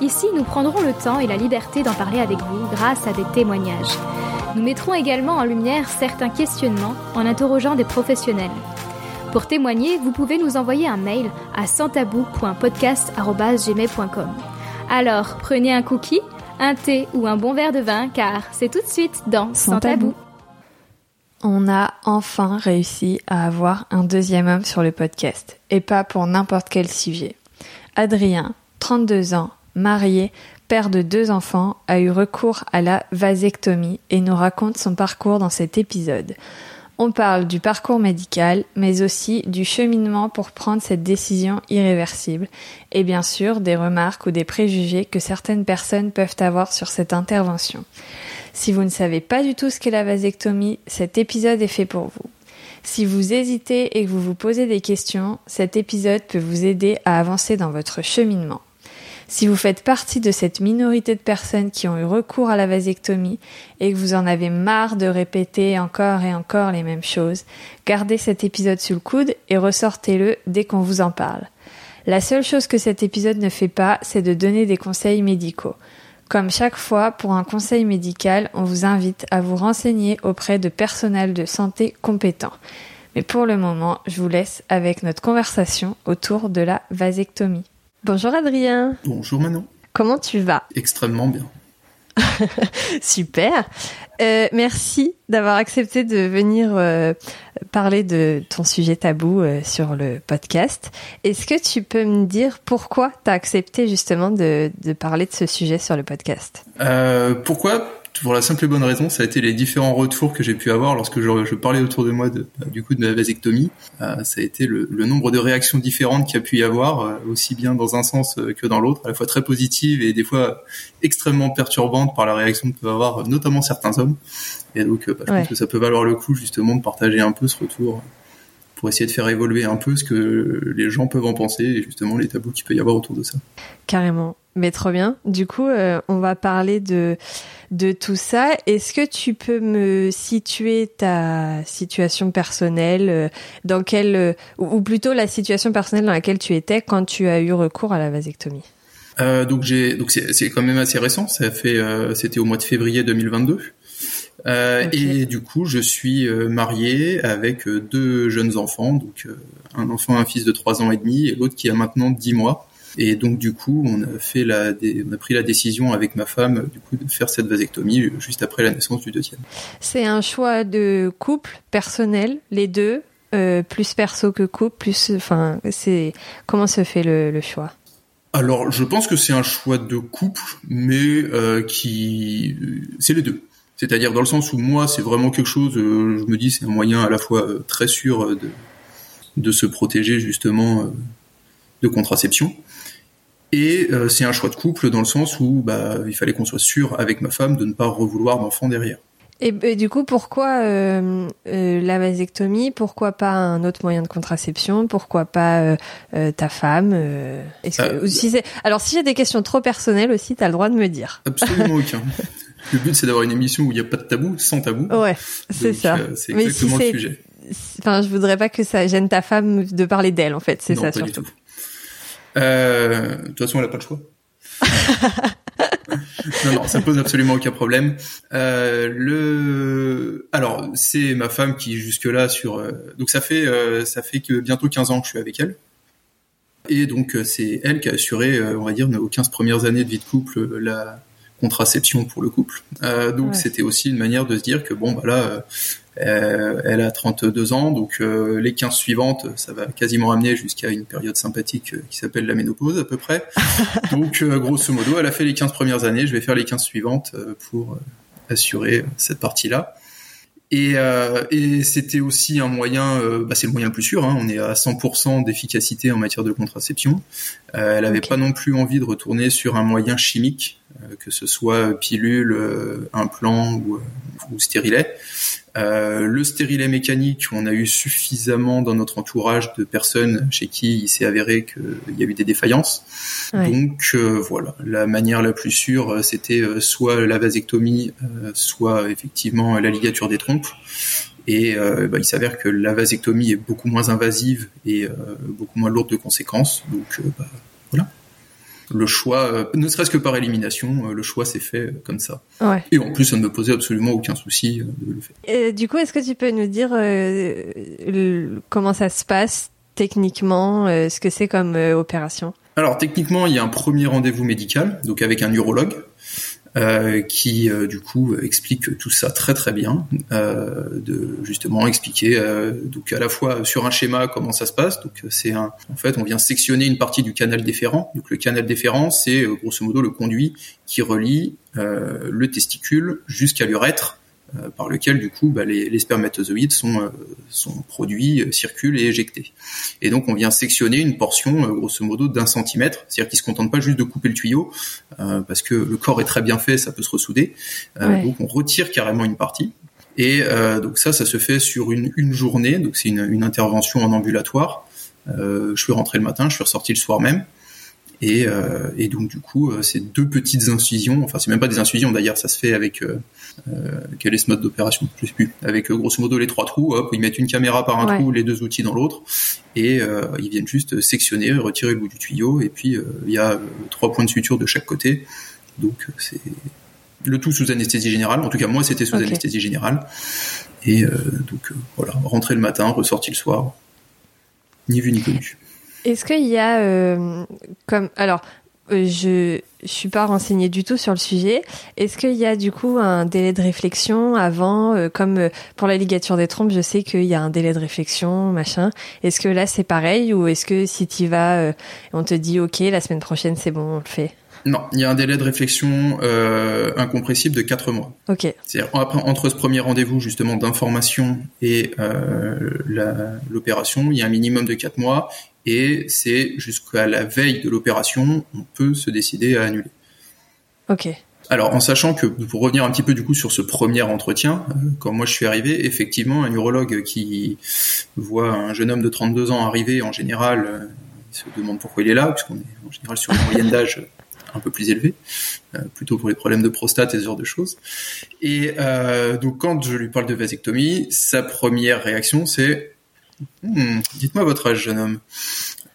ici nous prendrons le temps et la liberté d'en parler avec vous grâce à des témoignages. Nous mettrons également en lumière certains questionnements en interrogeant des professionnels. Pour témoigner, vous pouvez nous envoyer un mail à santabou.podcast.gmail.com. Alors, prenez un cookie, un thé ou un bon verre de vin, car c'est tout de suite dans Sans, tabou. On a enfin réussi à avoir un deuxième homme sur le podcast, et pas pour n'importe quel sujet. Adrien, 32 ans, marié, père de deux enfants, a eu recours à la vasectomie et nous raconte son parcours dans cet épisode. On parle du parcours médical, mais aussi du cheminement pour prendre cette décision irréversible, et bien sûr des remarques ou des préjugés que certaines personnes peuvent avoir sur cette intervention. Si vous ne savez pas du tout ce qu'est la vasectomie, cet épisode est fait pour vous. Si vous hésitez et que vous vous posez des questions, cet épisode peut vous aider à avancer dans votre cheminement. Si vous faites partie de cette minorité de personnes qui ont eu recours à la vasectomie et que vous en avez marre de répéter encore et encore les mêmes choses, gardez cet épisode sous le coude et ressortez-le dès qu'on vous en parle. La seule chose que cet épisode ne fait pas, c'est de donner des conseils médicaux. Comme chaque fois, pour un conseil médical, on vous invite à vous renseigner auprès de personnel de santé compétents. Mais pour le moment, je vous laisse avec notre conversation autour de la vasectomie. Bonjour Adrien. Bonjour Manon. Comment tu vas? Extrêmement bien. Super. Euh, merci d'avoir accepté de venir euh, parler de ton sujet tabou euh, sur le podcast. Est-ce que tu peux me dire pourquoi tu as accepté justement de, de, parler de ce sujet sur le podcast? Pourquoi? Pour la simple et bonne raison, ça a été les différents retours que j'ai pu avoir lorsque je, je, parlais autour de moi de, du coup de ma vasectomie. Euh, ça a été le, le, nombre de réactions différentes qu'il y a pu y avoir, euh, aussi bien dans un sens euh, que dans l'autre, à la fois très positives et des fois extrêmement perturbantes par la réaction que peuvent avoir notamment certains hommes. Et donc, bah, je pense que ça peut valoir le coup justement de partager un peu ce retour pour essayer de faire évoluer un peu ce que les gens peuvent en penser et justement les tabous qu'il peut y avoir autour de ça. Carrément. Mais trop bien. Du coup, euh, on va parler de de tout ça. Est-ce que tu peux me situer ta situation personnelle euh, dans quelle euh, ou plutôt la situation personnelle dans laquelle tu étais quand tu as eu recours à la vasectomie? Donc j'ai donc c'est quand même assez récent. Ça fait c'était au mois de février 2022. Euh, Et du coup, je suis marié avec deux jeunes enfants, donc un enfant, un fils de trois ans et demi, et l'autre qui a maintenant dix mois. Et donc du coup, on a fait la, on a pris la décision avec ma femme du coup de faire cette vasectomie juste après la naissance du deuxième. C'est un choix de couple personnel, les deux, euh, plus perso que couple, plus, enfin, c'est comment se fait le, le choix? Alors, je pense que c'est un choix de couple, mais euh, qui, c'est les deux. C'est-à-dire dans le sens où moi, c'est vraiment quelque chose, euh, je me dis, c'est un moyen à la fois euh, très sûr de, de se protéger justement euh, de contraception. Et euh, c'est un choix de couple dans le sens où bah, il fallait qu'on soit sûr avec ma femme de ne pas revouloir d'enfant derrière. Et, du coup, pourquoi euh, euh, la vasectomie? Pourquoi pas un autre moyen de contraception? Pourquoi pas ta femme que, si Alors, si j'ai des questions trop personnelles aussi, tu as le droit de me dire. Absolument aucun. Le but, c'est d'avoir une émission où il n'y a pas de tabou, sans tabou. Ouais, c'est ça. c'est exactement le sujet. Enfin, je voudrais pas que ça gêne ta femme de parler d'elle, en fait. C'est ça surtout. Euh, de toute façon, elle a pas le choix. non, non, ça pose absolument aucun problème. Euh, le, alors c'est ma femme qui jusque là sur, euh, donc ça fait euh, ça fait que bientôt 15 ans que je suis avec elle. Et donc euh, c'est elle qui a assuré, on va dire, aux 15 premières années de vie de couple, la contraception pour le couple. donc c'était aussi une manière de se dire que bon bah là euh, elle a 32 ans, donc euh, les 15 suivantes, ça va quasiment amener jusqu'à une période sympathique euh, qui s'appelle la ménopause à peu près. donc grosso modo, elle a fait les 15 premières années, je vais faire les 15 suivantes pour assurer cette partie-là. Et, et c'était aussi un moyen, bah c'est le moyen le plus sûr, hein, on est à 100% d'efficacité en matière de contraception. elle n'avait pas non plus envie de retourner sur un moyen chimique que ce soit pilule, implant ou, ou stérilet. Euh, le stérilet mécanique, on a eu suffisamment dans notre entourage de personnes chez qui il s'est avéré qu'il y a eu des défaillances. Donc euh, voilà, la manière la plus sûre, euh, c'était soit la vasectomie, soit effectivement la ligature des trompes. Et bah, il s'avère que la vasectomie est beaucoup moins invasive et beaucoup moins lourde de conséquences. Donc bah, voilà le choix, euh, ne serait-ce que par élimination, euh, le choix s'est fait euh, comme ça. Et en plus, ça ne me posait absolument aucun souci de le faire. Et du coup, est-ce que tu peux nous dire comment ça se passe techniquement, ce que c'est comme opération? Alors techniquement, il y a un premier rendez-vous médical, donc avec un urologue. Euh, qui euh, du coup explique tout ça très très bien, euh, de justement expliquer donc à la fois sur un schéma comment ça se passe. Donc c'est un, en fait on vient sectionner une partie du canal déférent. Donc le canal déférent c'est grosso modo le conduit qui relie le testicule jusqu'à l'urètre par lequel du coup bah, les, les, spermatozoïdes sont, euh, sont produits, euh, circulent et éjectés. Et donc on vient sectionner une portion grosso modo d'un centimètre, c'est-à-dire qu'ils se contentent pas juste de couper le tuyau parce que le corps est très bien fait, ça peut se ressouder. Donc on retire carrément une partie. Et donc ça, ça se fait sur une, une journée, donc c'est une, une, intervention en ambulatoire. je suis rentré le matin, je suis ressorti le soir même. Et, euh, et, donc du coup, euh, c'est deux petites incisions. Enfin, c'est même pas des incisions d'ailleurs, ça se fait avec euh, euh quel est ce mode d'opération? Je sais plus. Avec grosso modo les trois trous. Hop, ils mettent une caméra par un trou, les deux outils dans l'autre, et ils viennent juste sectionner, retirer le bout du tuyau, et puis il y a trois points de suture de chaque côté. Donc c'est le tout sous anesthésie générale. En tout cas, moi, c'était sous anesthésie générale. Et donc voilà, rentrer le matin, ressortir le soir, ni vu ni connu. Est-ce qu'il y a euh, comme alors euh, je je suis pas renseignée du tout sur le sujet. Est-ce qu'il y a du coup un délai de réflexion avant, euh, comme pour la ligature des trompes, je sais qu'il y a un délai de réflexion, machin. Est-ce que là c'est pareil ou est-ce que si tu vas, on te dit ok, la semaine prochaine c'est bon, on le fait? Non, il y a un délai de réflexion euh, incompressible de 4 mois. Ok. C'est entre ce premier rendez-vous justement d'information et l'opération, il y a un minimum de 4 mois et c'est jusqu'à la veille de l'opération, on peut se décider à annuler. Ok. Alors, en sachant que, pour revenir un petit peu du coup sur ce premier entretien, euh, quand moi je suis arrivé, effectivement, un urologue qui voit un jeune homme de 32 ans arriver, en général, euh, il se demande pourquoi il est là, puisqu'on est en général sur une moyenne d'âge un peu plus élevé, euh, plutôt pour les problèmes de prostate et ce genre de choses. Et euh, donc quand je lui parle de vasectomie, sa première réaction c'est hmm, dites-moi votre âge, jeune homme.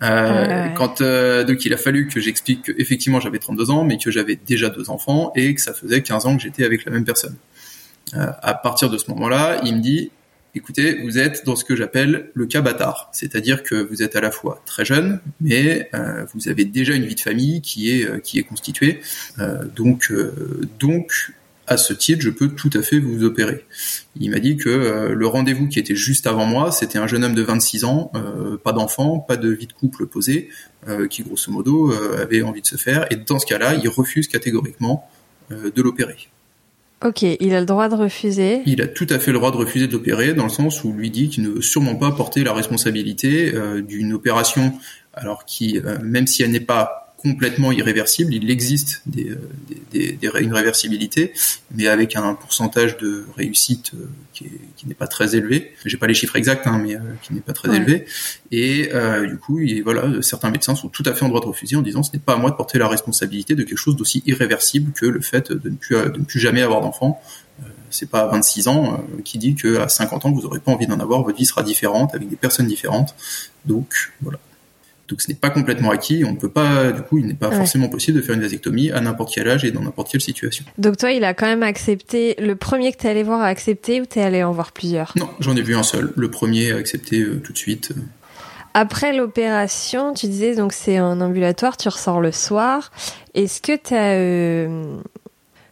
Euh, quand donc il a fallu que j'explique que effectivement j'avais 32 ans, mais que j'avais déjà deux enfants et que ça faisait 15 ans que j'étais avec la même personne. à partir de ce moment-là, il me dit écoutez, vous êtes dans ce que j'appelle le cas bâtard, c'est-à-dire que vous êtes à la fois très jeune, mais euh, vous avez déjà une vie de famille qui est euh, qui est constituée, euh, donc donc à ce titre, je peux tout à fait vous opérer. Il m'a dit que le rendez-vous qui était juste avant moi, c'était un jeune homme de 26 ans, pas d'enfant, pas de vie de couple posée, qui grosso modo avait envie de se faire, et dans ce cas-là, il refuse catégoriquement de l'opérer. Ok, il a le droit de refuser. Il a tout à fait le droit de refuser de l'opérer, dans le sens où lui dit qu'il ne veut sûrement pas porter la responsabilité euh, d'une opération, alors qui, euh, même si elle n'est pas complètement irréversible. Il existe des, euh, des, des, une réversibilité, mais avec un pourcentage de réussite euh, qui, n'est pas très élevé. J'ai pas les chiffres exacts, hein, mais euh, qui n'est pas très élevé. Et du coup, il, voilà, certains médecins sont tout à fait en droit de refuser en disant ce n'est pas à moi de porter la responsabilité de quelque chose d'aussi irréversible que le fait de ne plus, de ne plus jamais avoir d'enfant. c'est pas à 26 ans qui dit que à 50 ans vous aurez pas envie d'en avoir, votre vie sera différente avec des personnes différentes. Donc voilà. Donc ce n'est pas complètement acquis. On ne peut pas, du coup, il n'est pas forcément possible de faire une vasectomie à n'importe quel âge et dans n'importe quelle situation. Donc toi, il a quand même accepté. Le premier que tu es allé voir a accepté ou tu es allé en voir plusieurs? Non, j'en ai vu un seul. Le premier a accepté euh, tout de suite. Après l'opération, tu disais donc c'est en ambulatoire, tu ressors le soir. Est-ce que tu as euh,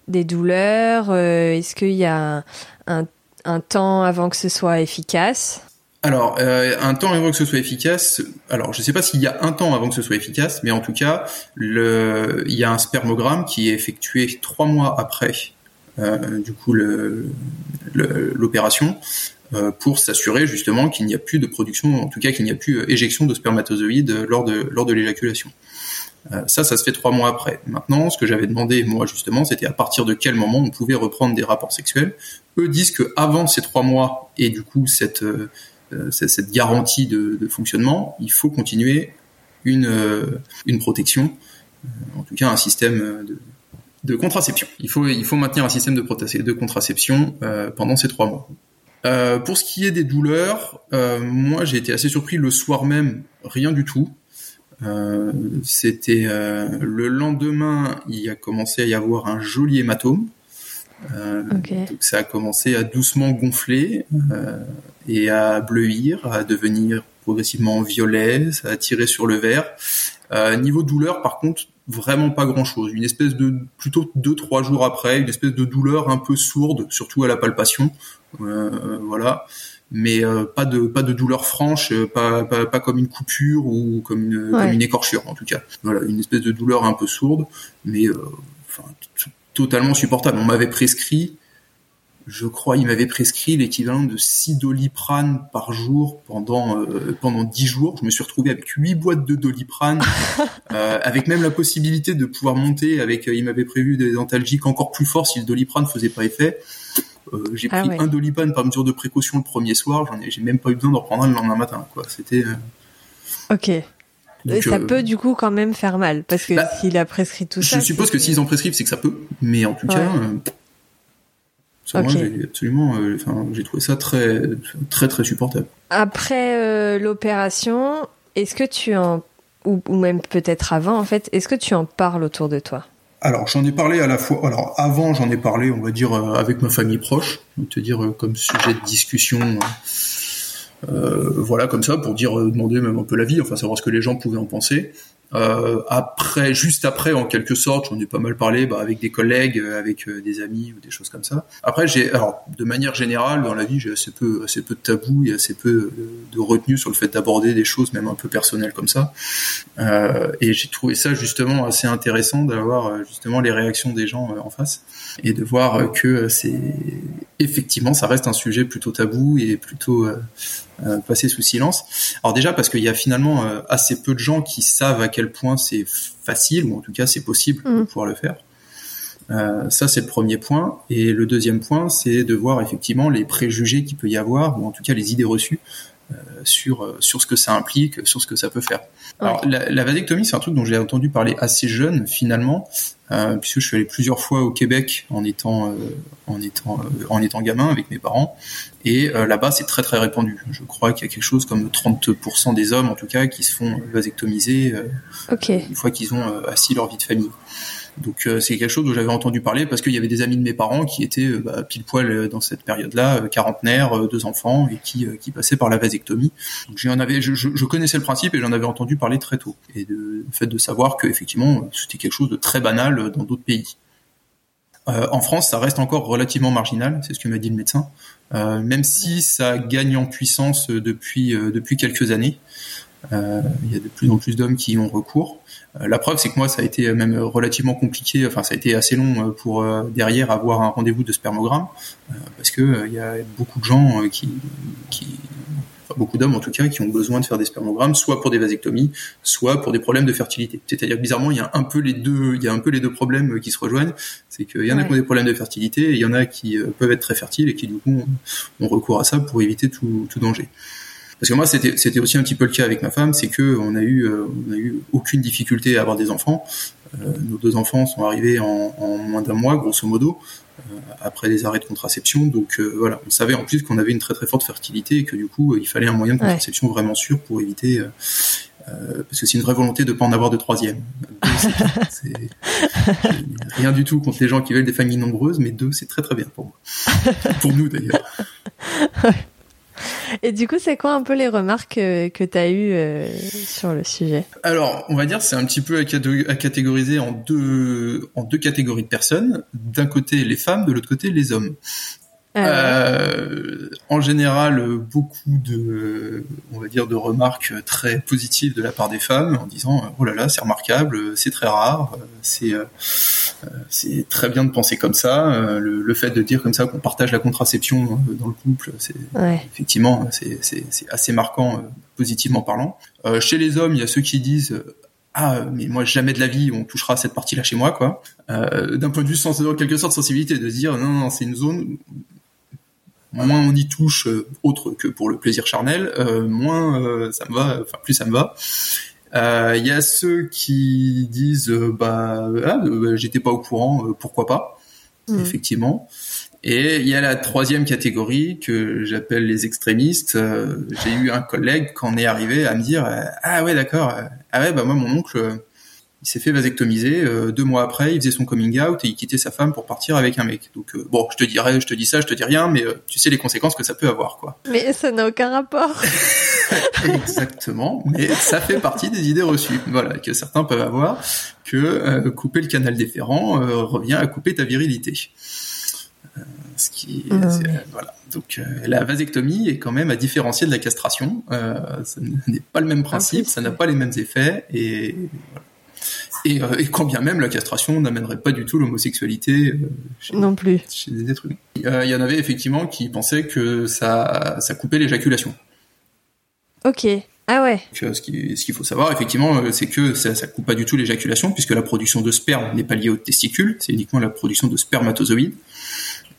des douleurs euh, Est-ce qu'il y a un temps avant que ce soit efficace? Alors, euh, un temps avant que ce soit efficace. Alors, je ne sais pas s'il y a un temps avant que ce soit efficace, mais en tout cas, il y a un spermogramme qui est effectué trois mois après, euh, l'opération, euh, pour s'assurer justement qu'il n'y a plus de production, en tout cas qu'il n'y a plus éjection de spermatozoïdes lors de lors de l'éjaculation. ça, ça se fait trois mois après. Maintenant, ce que j'avais demandé moi justement, c'était à partir de quel moment on pouvait reprendre des rapports sexuels. Eux disent que avant ces trois mois et du coup cette cette garantie de, fonctionnement, il faut continuer une une protection, en tout cas un système de contraception. Il faut, maintenir un système de, contraception euh, pendant ces trois mois. Euh, pour ce qui est des douleurs, euh, moi j'ai été assez surpris le soir même, rien du tout. C'était le lendemain, il a commencé à y avoir un joli hématome. Donc ça a commencé à doucement gonfler et à bleuir, à devenir progressivement violet, ça a tiré sur le verre. niveau douleur, par contre, vraiment pas grand chose. Une espèce de plutôt deux trois jours après, une espèce de douleur un peu sourde, surtout à la palpation, euh, voilà. Mais euh, pas de pas de douleur franche, euh, pas, pas, pas comme une coupure ou comme une, comme une écorchure en tout cas. Voilà, une espèce de douleur un peu sourde, mais euh, enfin totalement supportable. On m'avait prescrit je crois, il m'avait prescrit l'équivalent de 6 doliprane par jour pendant euh, pendant 10 jours. Je me suis retrouvé avec 8 boîtes de doliprane, euh, avec même la possibilité de pouvoir monter avec, euh, il m'avait prévu des antalgiques encore plus forts si le doliprane faisait pas effet. Euh, j'ai ah pris un doliprane par mesure de précaution le premier soir, j'en ai, j'ai même pas eu besoin d'en reprendre un le lendemain matin, quoi. C'était... Ok. Ça peut du coup quand même faire mal parce que bah, s'il a prescrit tout ça. Je suppose que, s'ils en prescrivent, c'est que ça peut. Mais en tout cas, moi, j'ai absolument, euh, enfin, j'ai trouvé ça très, très, très supportable. Après euh, l'opération, est-ce que tu en, ou, même peut-être avant, en fait, est-ce que tu en parles autour de toi? Alors j'en ai parlé à la fois. Alors avant j'en ai parlé, on va dire euh, avec ma famille proche, te dire comme sujet de discussion. Voilà comme ça pour dire demander même un peu la vie, enfin savoir ce que les gens pouvaient en penser. Euh, après, juste après, en quelque sorte, j'en ai pas mal parlé bah, avec des collègues, euh, avec euh, des amis ou des choses comme ça. Après, j'ai, alors, de manière générale, dans la vie, j'ai assez peu, assez peu de tabous et assez peu de retenue sur le fait d'aborder des choses, même un peu personnelles comme ça. Euh, et j'ai trouvé ça justement assez intéressant d'avoir justement les réactions des gens en face et de voir que c'est effectivement, ça reste un sujet plutôt tabou et plutôt euh, passé sous silence. Alors déjà parce qu'il y a finalement euh, assez peu de gens qui savent à quel point c'est facile, ou en tout cas c'est possible de mm. pouvoir le faire. Euh, ça c'est le premier point. Et le deuxième point, c'est de voir effectivement les préjugés qu'il peut y avoir, ou en tout cas les idées reçues euh, sur euh, sur ce que ça implique, sur ce que ça peut faire. Alors la, la vasectomie, c'est un truc dont j'ai entendu parler assez jeune finalement, puisque je suis allé plusieurs fois au Québec en étant en étant en étant gamin avec mes parents, et là-bas c'est très très répandu. Je crois qu'il y a quelque chose comme 30% des hommes en tout cas qui se font vasectomiser une fois qu'ils ont assis leur vie de famille. Donc euh, c'est quelque chose dont j'avais entendu parler parce qu'il y avait des amis de mes parents qui étaient euh, bah, pile poil euh, dans cette période-là, quarantenaire, deux enfants et qui, qui passaient par la vasectomie. Donc j'en avais, je, je, connaissais le principe et j'en avais entendu parler très tôt. Et de, le fait de savoir que effectivement c'était quelque chose de très banal dans d'autres pays. Euh, en France, ça reste encore relativement marginal, c'est ce que m'a dit le médecin, euh, même si ça gagne en puissance depuis depuis quelques années. Euh, il y a de plus en plus d'hommes qui y ont recours. Euh, la preuve, c'est que moi, ça a été même relativement compliqué. Enfin, ça a été assez long euh, pour derrière avoir un rendez-vous de spermogramme, parce que il y a beaucoup de gens qui beaucoup d'hommes en tout cas, qui ont besoin de faire des spermogrammes, soit pour des vasectomies, soit pour des problèmes de fertilité. C'est-à-dire bizarrement, il y a un peu les deux, il y a un peu les deux problèmes qui se rejoignent. C'est qu'il y en a qui ont des problèmes de fertilité, et il y en a qui peuvent être très fertiles et qui du coup ont recours à ça pour éviter tout, tout danger. Parce que moi, c'était, aussi un petit peu le cas avec ma femme, c'est que on a eu, euh, on a eu aucune difficulté à avoir des enfants. Euh, nos deux enfants sont arrivés en, en moins d'un mois, grosso modo, euh, après les arrêts de contraception. Donc euh, voilà, on savait en plus qu'on avait une très très forte fertilité et que du coup, il fallait un moyen de contraception vraiment sûr pour éviter. parce que c'est une vraie volonté de pas en avoir de troisième. c'est, rien du tout contre les gens qui veulent des familles nombreuses, mais deux, c'est très très bien pour moi. pour nous d'ailleurs. Et du coup, c'est quoi un peu les remarques que, que tu as eues euh, sur le sujet? Alors, on va dire c'est un petit peu à, catégoriser en deux catégories de personnes. D'un côté, les femmes, de l'autre côté, les hommes. Euh, en général, beaucoup de, on va dire, de remarques très positives de la part des femmes en disant oh là là, c'est remarquable, c'est très rare, c'est c'est très bien de penser comme ça. Le, fait de dire comme ça qu'on partage la contraception dans le couple, c'est effectivement c'est assez marquant positivement parlant. chez les hommes, il y a ceux qui disent ah mais moi jamais de la vie on touchera cette partie là chez moi quoi d'un point de vue sens en quelque sorte sensibilité de dire non non c'est une zone moins on y touche autre que pour le plaisir charnel moins ça me va enfin plus ça me va il y a ceux qui disent bah, ah, bah j'étais pas au courant pourquoi pas mmh. effectivement et il y a la troisième catégorie que j'appelle les extrémistes. Euh, j'ai eu un collègue quand on est arrivé à me dire euh, ah ouais d'accord euh, ah ouais bah moi mon oncle il s'est fait vasectomiser deux mois après il faisait son coming out et il quittait sa femme pour partir avec un mec. Donc bon je te dirais je te dis ça je te dis rien mais tu sais les conséquences que ça peut avoir quoi. Mais ça n'a aucun rapport. Exactement mais ça fait partie des idées reçues voilà que certains peuvent avoir que couper le canal déférent revient à couper ta virilité. Ce qui, ah voilà. Donc euh, la vasectomie est quand même à différencier de la castration. Euh, ça n'est pas le même principe, ça n'a pas les mêmes effets et et, euh, et, quand bien même la castration n'amènerait pas du tout l'homosexualité non plus chez des êtres humains. Il y en avait effectivement qui pensaient que ça ça coupait l'éjaculation. Ok. Ah ouais. ce qu'il faut savoir, effectivement, c'est que ça, ça coupe pas du tout l'éjaculation, puisque la production de sperme n'est pas liée aux testicules, c'est uniquement la production de spermatozoïdes.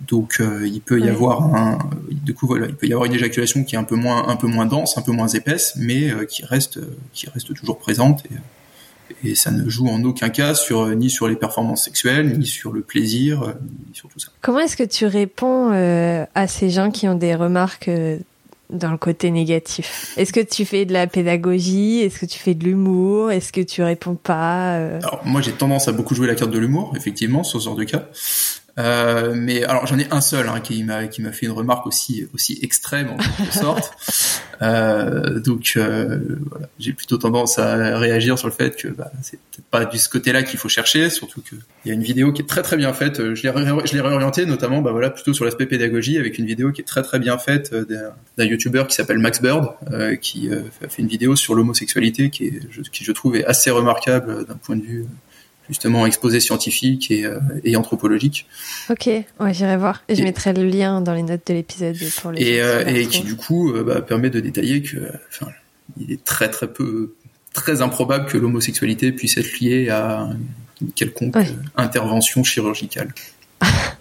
Donc euh, il peut y avoir un, du coup voilà, il peut y avoir une éjaculation qui est un peu moins, un peu moins dense, un peu moins épaisse, mais euh, qui reste, qui reste toujours présente et, et, ça ne joue en aucun cas sur ni sur les performances sexuelles, ni sur le plaisir, ni sur tout ça. Comment est-ce que tu réponds euh, à ces gens qui ont des remarques dans le côté négatif? Est-ce que tu fais de la pédagogie? Est-ce que tu fais de l'humour? Est-ce que tu réponds pas Alors moi j'ai tendance à beaucoup jouer la carte de l'humour, effectivement, sur ce genre de cas. Euh, mais alors j'en ai un seul hein, qui m'a qui m'a fait une remarque aussi aussi extrême en quelque sorte. euh, donc euh, voilà, j'ai plutôt tendance à réagir sur le fait que bah, c'est peut-être pas du ce côté-là qu'il faut chercher, surtout que il y a une vidéo qui est très très bien faite. Je l'ai je l'ai réorienté notamment bah voilà plutôt sur l'aspect pédagogie avec une vidéo qui est très très bien faite d'un YouTuber qui s'appelle Max Bird qui a fait une vidéo sur l'homosexualité qui est je, qui je trouve est assez remarquable d'un point de vue justement exposé scientifique et, euh, et anthropologique. Ok, ouais, j'irai voir. Et je mettrai le lien dans les notes de l'épisode pour les. Et, euh, et qui du coup euh, bah, permet de détailler que, enfin, il est très très peu, très improbable que l'homosexualité puisse être liée à une quelconque intervention chirurgicale.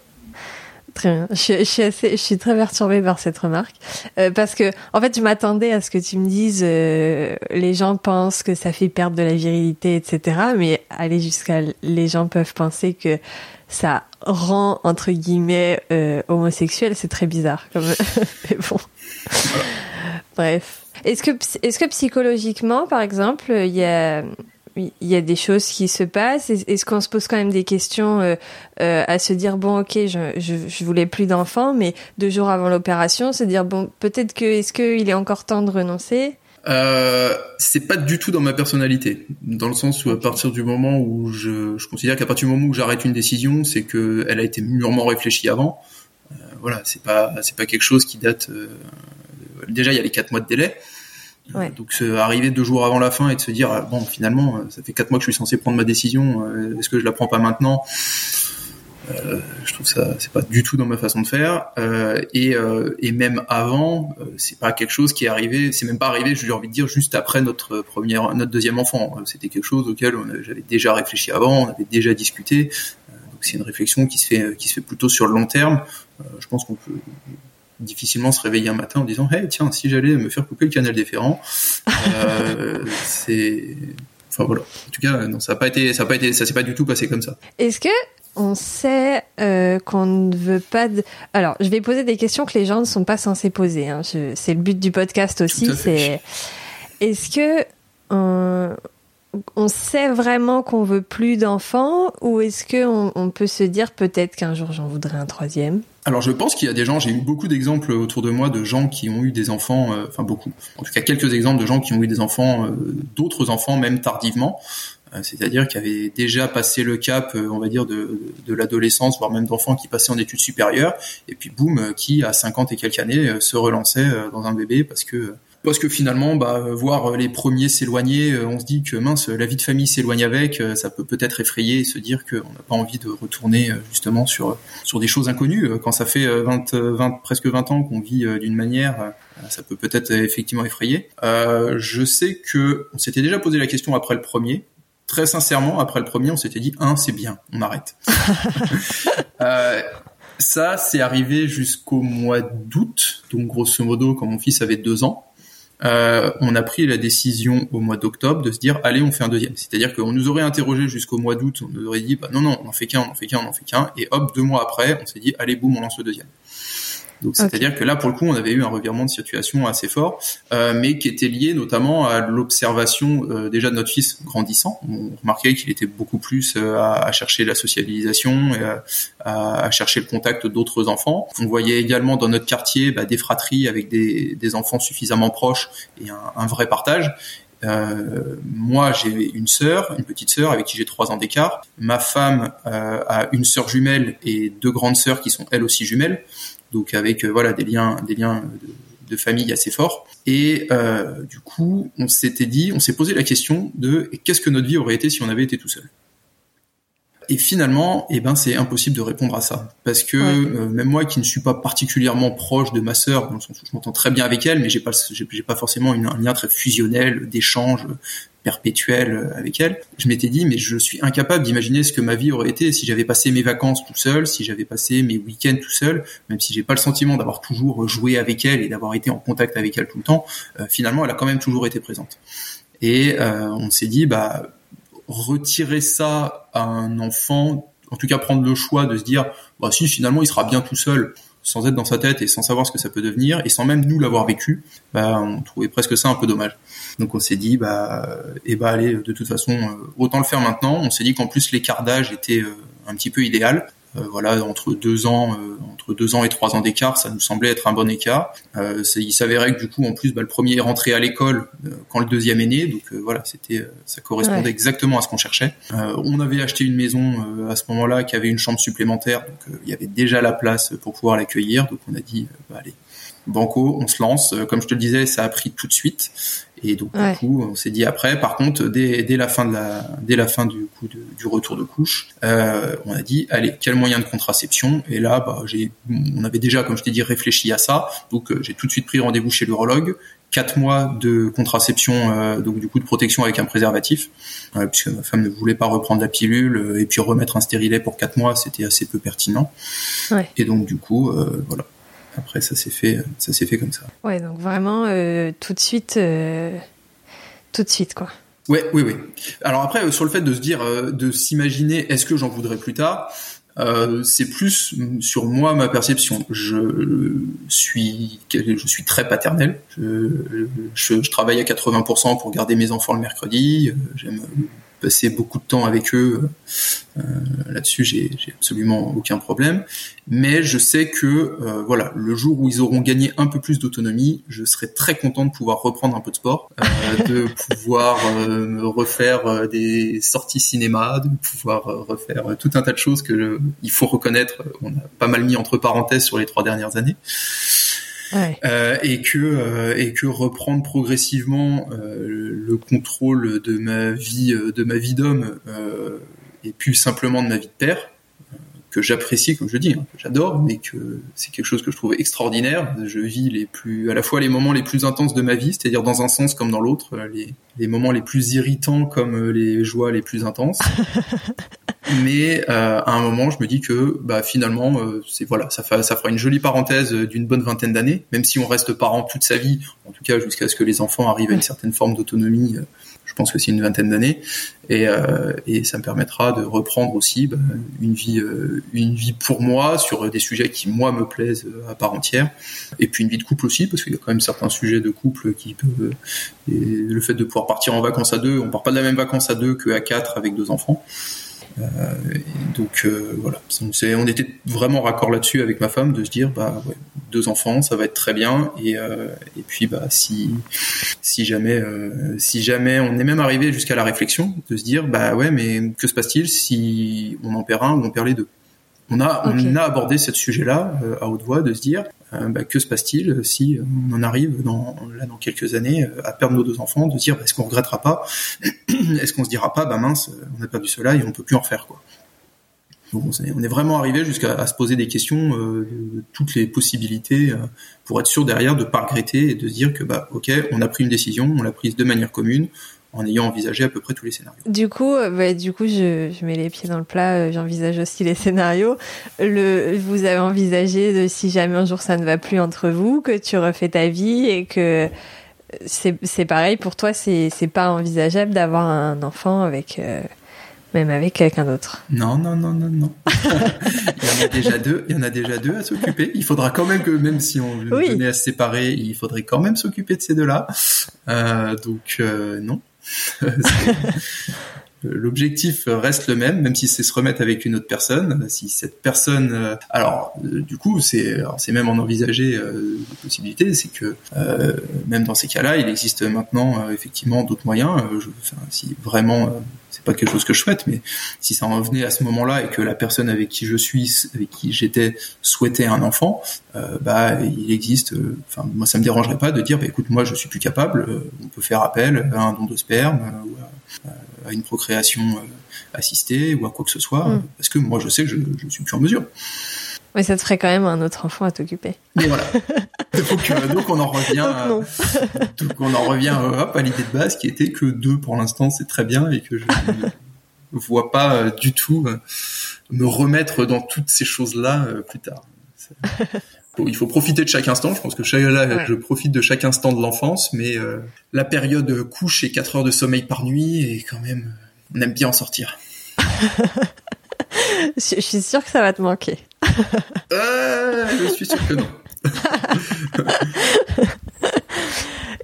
Très bien. Je, suis assez, je suis très perturbée par cette remarque euh, parce que en fait, je m'attendais à ce que tu me dises euh, les gens pensent que ça fait perdre de la virilité, etc. Mais aller jusqu'à les gens peuvent penser que ça rend entre guillemets euh, homosexuel, c'est très bizarre. Comme mais bon. Bref. Est-ce que est-ce que psychologiquement, par exemple, il y a il y a des choses qui se passent. Est-ce qu'on se pose quand même des questions euh, euh, à se dire bon ok je, je, je voulais plus d'enfants mais deux jours avant l'opération se dire bon peut-être que est-ce qu'il est encore temps de renoncer? Euh, c'est pas du tout dans ma personnalité, dans le sens où à partir du moment où je, je considère qu'à partir du moment où j'arrête une décision, c'est que elle a été mûrement réfléchie avant. Euh, voilà, c'est pas c'est pas quelque chose qui date. Euh, déjà, il y a les quatre mois de délai. Ouais. Donc arriver deux jours avant la fin et de se dire ah, bon finalement euh, ça fait quatre mois que je suis censé prendre ma décision, euh, est-ce que je la prends pas maintenant? Euh, Je trouve ça c'est pas du tout dans ma façon de faire euh, et, euh, et même avant c'est pas quelque chose qui est arrivé, c'est même pas arrivé, j'ai envie de dire juste après notre premier notre deuxième enfant. C'était quelque chose auquel j'avais déjà réfléchi avant, on avait déjà discuté. donc c'est une réflexion qui se fait qui se fait plutôt sur le long terme. je pense qu'on peut difficilement se réveiller un matin en disant hey tiens si j'allais me faire couper le canal déférent euh, c'est enfin voilà. En tout cas non ça n'a pas été ça a pas été ça s'est pas du tout passé comme ça. Est-ce que on sait euh, qu'on ne veut pas de... alors je vais poser des questions que les gens ne sont pas censés poser hein. c'est le but du podcast aussi c'est est-ce que on on sait vraiment qu'on veut plus d'enfants ou est-ce que on, on, peut se dire peut-être qu'un jour j'en voudrais un troisième? Alors je pense qu'il y a des gens, j'ai eu beaucoup d'exemples autour de moi de gens qui ont eu des enfants, euh, enfin beaucoup, en tout cas quelques exemples de gens qui ont eu des enfants, euh, d'autres enfants même tardivement, euh, c'est-à-dire qui avaient déjà passé le cap, on va dire, de, de l'adolescence, voire même d'enfants qui passaient en études supérieures, et puis boum, qui à 50 et quelques années se relançaient dans un bébé parce que parce que finalement, bah, voir les premiers s'éloigner, euh, on se dit que mince, la vie de famille s'éloigne avec, euh, ça peut peut-être effrayer et se dire qu'on n'a pas envie de retourner euh, justement sur sur des choses inconnues. Quand ça fait 20, 20 presque 20 ans qu'on vit d'une manière, ça peut peut-être effectivement effrayer. Euh, je sais que on s'était déjà posé la question après le premier, très sincèrement, après le premier, on s'était dit, un, c'est bien, on arrête. euh, ça, c'est arrivé jusqu'au mois d'août, donc grosso modo, quand mon fils avait deux ans. Euh, on a pris la décision au mois d'octobre de se dire allez on fait un deuxième. C'est-à-dire qu'on nous aurait interrogé jusqu'au mois d'août, on nous aurait dit bah non non on en fait qu'un, on en fait qu'un, on en fait qu'un, et hop deux mois après on s'est dit allez boum on lance le deuxième. Donc c'est-à-dire que là, pour le coup, on avait eu un revirement de situation assez fort, euh, mais qui était lié notamment à l'observation euh, déjà de notre fils grandissant. On remarquait qu'il était beaucoup plus euh, à, à, chercher la socialisation, et à, à, chercher le contact d'autres enfants. On voyait également dans notre quartier bah, des fratries avec des, des, enfants suffisamment proches et un, un vrai partage. Euh, moi, j'ai une sœur, une petite sœur avec qui j'ai trois ans d'écart. Ma femme euh, a une sœur jumelle et deux grandes sœurs qui sont elles aussi jumelles donc avec euh, voilà des liens, des liens de, de famille assez forts. Et euh, du coup, on s'était dit, on s'est posé la question de qu'est-ce que notre vie aurait été si on avait été tout seul. Et finalement, eh ben, c'est impossible de répondre à ça, parce que euh, même moi, qui ne suis pas particulièrement proche de ma sœur, dans le sens où je m'entends très bien avec elle, mais j'ai pas, j'ai pas forcément une, un lien très fusionnel d'échange perpétuel avec elle. Je m'étais dit, mais je suis incapable d'imaginer ce que ma vie aurait été si j'avais passé mes vacances tout seul, si j'avais passé mes week-ends tout seul, même si j'ai pas le sentiment d'avoir toujours joué avec elle et d'avoir été en contact avec elle tout le temps. Euh, finalement, elle a quand même toujours été présente. Et euh, on s'est dit, bah retirer ça à un enfant, en tout cas prendre le choix de se dire, bah si finalement il sera bien tout seul, sans être dans sa tête et sans savoir ce que ça peut devenir, et sans même nous l'avoir vécu, bah on trouvait presque ça un peu dommage. Donc on s'est dit, bah, et eh bah allez, de toute façon, euh, autant le faire maintenant. On s'est dit qu'en plus l'écart d'âge était euh, un petit peu idéal. Euh, voilà, entre deux ans, euh, entre deux ans et trois ans d'écart, ça nous semblait être un bon écart. Euh, il s'avérait que du coup, en plus, bah, le premier est rentré à l'école quand le deuxième est né, donc voilà, c'était, ça correspondait ouais. exactement à ce qu'on cherchait. on avait acheté une maison à ce moment-là qui avait une chambre supplémentaire, donc il y avait déjà la place pour pouvoir l'accueillir, donc on a dit, bah, allez, banco, on se lance. Comme je te le disais, ça a pris tout de suite. Et donc ouais. du coup, on s'est dit après, par contre, dès, dès la fin de la, dès la fin du coup de, du retour de couche, euh, on a dit, allez, quel moyen de contraception? Et là, bah, j'ai, on avait déjà, comme je t'ai dit, réfléchi à ça. Donc euh, j'ai tout de suite pris rendez-vous chez l'urologue. Quatre mois de contraception, euh, donc du coup de protection avec un préservatif, euh, puisque ma femme ne voulait pas reprendre la pilule euh, et puis remettre un stérilet pour quatre mois, c'était assez peu pertinent. Ouais. Et donc du coup, euh, voilà, après ça s'est fait ça s'est fait comme ça ouais donc vraiment euh, tout de suite euh, tout de suite quoi ouais oui oui alors après euh, sur le fait de se dire euh, de s'imaginer est-ce que j'en voudrais plus tard euh, c'est plus sur moi ma perception. Je suis je suis très paternel. Je, je, je travaille à 80% pour garder mes enfants le mercredi. J'aime passer beaucoup de temps avec eux. Euh, Là-dessus, j'ai absolument aucun problème. Mais je sais que euh, voilà, le jour où ils auront gagné un peu plus d'autonomie, je serai très content de pouvoir reprendre un peu de sport, euh, de pouvoir euh, refaire des sorties cinéma, de pouvoir refaire tout un tas de choses que je, il faut reconnaître. On a pas mal mis entre parenthèses sur les trois dernières années. Euh, et que euh, et que reprendre progressivement euh, le contrôle de ma vie de ma vie d'homme et puis simplement de ma vie de père que j'apprécie comme je dis hein, que j'adore mais que c'est quelque chose que je trouve extraordinaire. Je vis les plus à la fois les moments les plus intenses de ma vie c'est-à-dire dans un sens comme dans l'autre les, les moments les plus irritants comme les joies les plus intenses. Mais euh, à un moment je me dis que bah finalement euh, c'est voilà ça fera ça fera une jolie parenthèse d'une bonne vingtaine d'années même si on reste parent toute sa vie en tout cas jusqu'à ce que les enfants arrivent à une certaine forme d'autonomie euh, pense que c'est une vingtaine d'années. Et, euh, et ça me permettra de reprendre aussi bah, une vie euh, une vie pour moi sur des sujets qui moi me plaisent à part entière. Et puis une vie de couple aussi parce qu'il y a quand même certains sujets de couple qui peuvent et le fait de pouvoir partir en vacances à deux on part pas de la même vacances à deux que à quatre avec deux enfants. euh, donc euh, voilà, on était vraiment raccord là-dessus avec ma femme de se dire bah ouais, deux enfants, ça va être très bien. Et, euh, et puis bah si si jamais si jamais on est même arrivé jusqu'à la réflexion de se dire bah ouais mais que se passe-t-il si on en perd un ou on perd les deux? On a, okay. on a abordé ce sujet-là euh, à haute voix de se dire euh, bah, que se passe-t-il si on en arrive dans, là dans quelques années euh, à perdre nos deux enfants, de dire bah, est-ce qu'on regrettera pas, est-ce qu'on se dira pas bah mince on a perdu cela et on peut plus en refaire quoi. Donc on est vraiment arrivé jusqu'à se poser des questions euh, de, toutes les possibilités euh, pour être sûr derrière de pas regretter et de se dire que bah ok on a pris une décision, on l'a prise de manière commune, en ayant envisagé à peu près tous les scénarios. Du coup, bah, du coup, je, je, mets les pieds dans le plat. J'envisage aussi les scénarios. Le, vous avez envisagé de si jamais un jour ça ne va plus entre vous, que tu refais ta vie et que c'est pareil pour toi. C'est pas envisageable d'avoir un enfant avec même avec quelqu'un d'autre. Non, non, non, non, non. il y en a déjà deux. Il y en a déjà deux à s'occuper. Il faudra quand même que, même si on venait à se séparer, il faudrait quand même s'occuper de ces deux-là. Euh, donc euh, non. L'objectif reste le même, même si c'est se remettre avec une autre personne. Si cette personne, euh, alors euh, du coup, c'est c'est même en envisager euh, possibilités, c'est que euh, même dans ces cas-là, il existe maintenant effectivement d'autres moyens. Si vraiment c'est pas quelque chose que je souhaite, mais si ça en venait à ce moment-là et que la personne avec qui je suis, avec qui j'étais, souhaitait un enfant, euh, bah il existe. Euh, enfin, moi ça me dérangerait pas de dire, bah, écoute, moi je suis plus capable. Euh, on peut faire appel à un don de sperme ou à, une procréation assistée ou à quoi que ce soit, mm. parce que moi je sais que je, je suis plus en mesure. Mais ça te ferait quand même un autre enfant à t'occuper. Mais voilà. donc, donc, on en revient, donc on en revient hop, à l'idée de base qui était que deux pour l'instant c'est très bien et que je ne vois pas euh, du tout euh, me remettre dans toutes ces choses-là euh, plus tard. Il faut profiter de chaque instant. Je pense que chaque, là, je profite de chaque instant de l'enfance, mais la période couche et 4 heures de sommeil par nuit et quand même, on aime bien en sortir. je suis sûre que ça va te manquer. Euh, je suis sûr que non.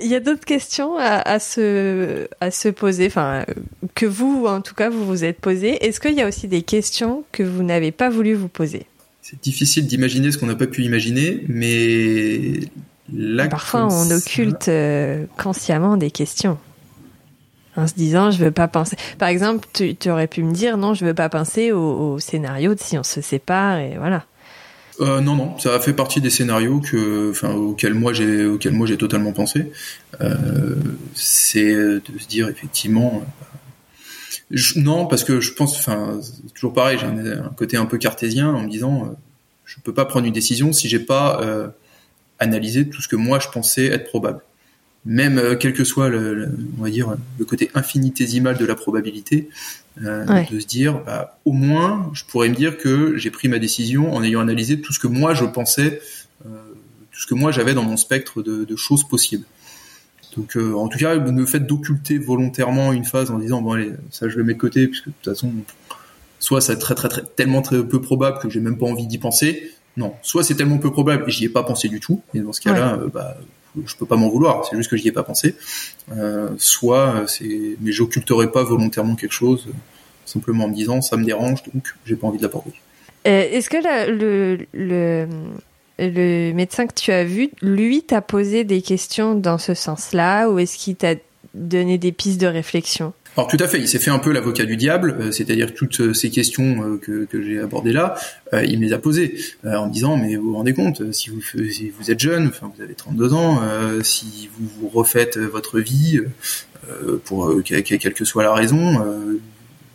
Il y a d'autres questions à, se, à se poser, enfin, que vous, en tout cas, vous vous êtes posé. Est-ce qu'il y a aussi des questions que vous n'avez pas voulu vous poser? C'est difficile d'imaginer ce qu'on n'a pas pu imaginer, mais là, parfois on occulte euh, consciemment des questions en se disant je veux pas penser. Par exemple, tu, aurais pu me dire non, je veux pas penser au, scénario de si on se sépare et voilà. Euh, non, non, ça a fait partie des scénarios que, enfin, auxquels moi j'ai, auxquels moi j'ai totalement pensé. Euh, c'est de se dire effectivement, non, parce que je pense, enfin, toujours pareil, j'ai un, côté un peu cartésien en me disant, euh, je peux pas prendre une décision si j'ai pas euh, analysé tout ce que moi je pensais être probable même euh, quel que soit le, on va dire le côté infinitésimal de la probabilité, euh, de se dire bah, au moins je pourrais me dire que j'ai pris ma décision en ayant analysé tout ce que moi je pensais, euh, tout ce que moi j'avais dans mon spectre de, de choses possibles. Donc en tout cas le fait d'occulter volontairement une phase en disant bon allez ça je le mets de côté puisque de toute façon soit c'est très très très tellement très peu probable que j'ai même pas envie d'y penser. Non, soit c'est tellement peu probable et j'y ai pas pensé du tout. Et dans ce cas-là, bah je peux pas m'en vouloir, c'est juste que j'y ai pas pensé. Euh, soit c'est, mais j'occulterai pas volontairement quelque chose, simplement en me disant ça me dérange, donc j'ai pas envie de. Euh, est-ce que le, le médecin que tu as vu, lui, t'a posé des questions dans ce sens-là, ou est-ce qu'il t'a donné des pistes de réflexion? Alors tout à fait, il s'est fait un peu l'avocat du diable, euh, c'est-à-dire toutes euh, ces questions euh, que, que j'ai abordées là, il me les a posées en me disant mais vous vous rendez compte si vous si vous êtes jeune, enfin vous avez 32 ans, si vous vous refaites votre vie pour quelle que soit la raison,